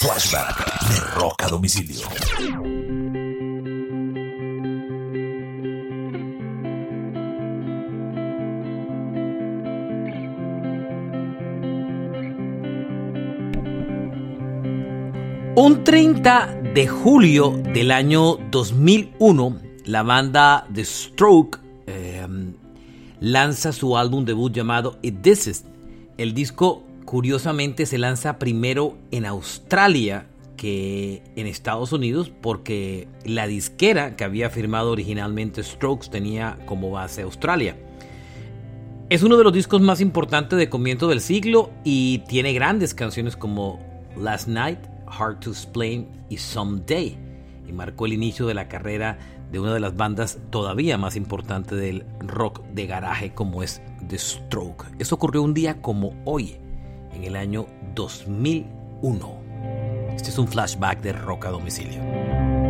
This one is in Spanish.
Flashback de Rock a Domicilio. Un 30 de julio del año 2001, la banda The Stroke eh, lanza su álbum debut llamado It This El disco curiosamente se lanza primero en Australia que en Estados Unidos porque la disquera que había firmado originalmente Strokes tenía como base Australia. Es uno de los discos más importantes de comienzo del siglo y tiene grandes canciones como Last Night, Hard to Explain y Someday. Y marcó el inicio de la carrera de una de las bandas todavía más importantes del rock de garaje como es The Stroke. Eso ocurrió un día como hoy, en el año 2001. Este es un flashback de rock a domicilio.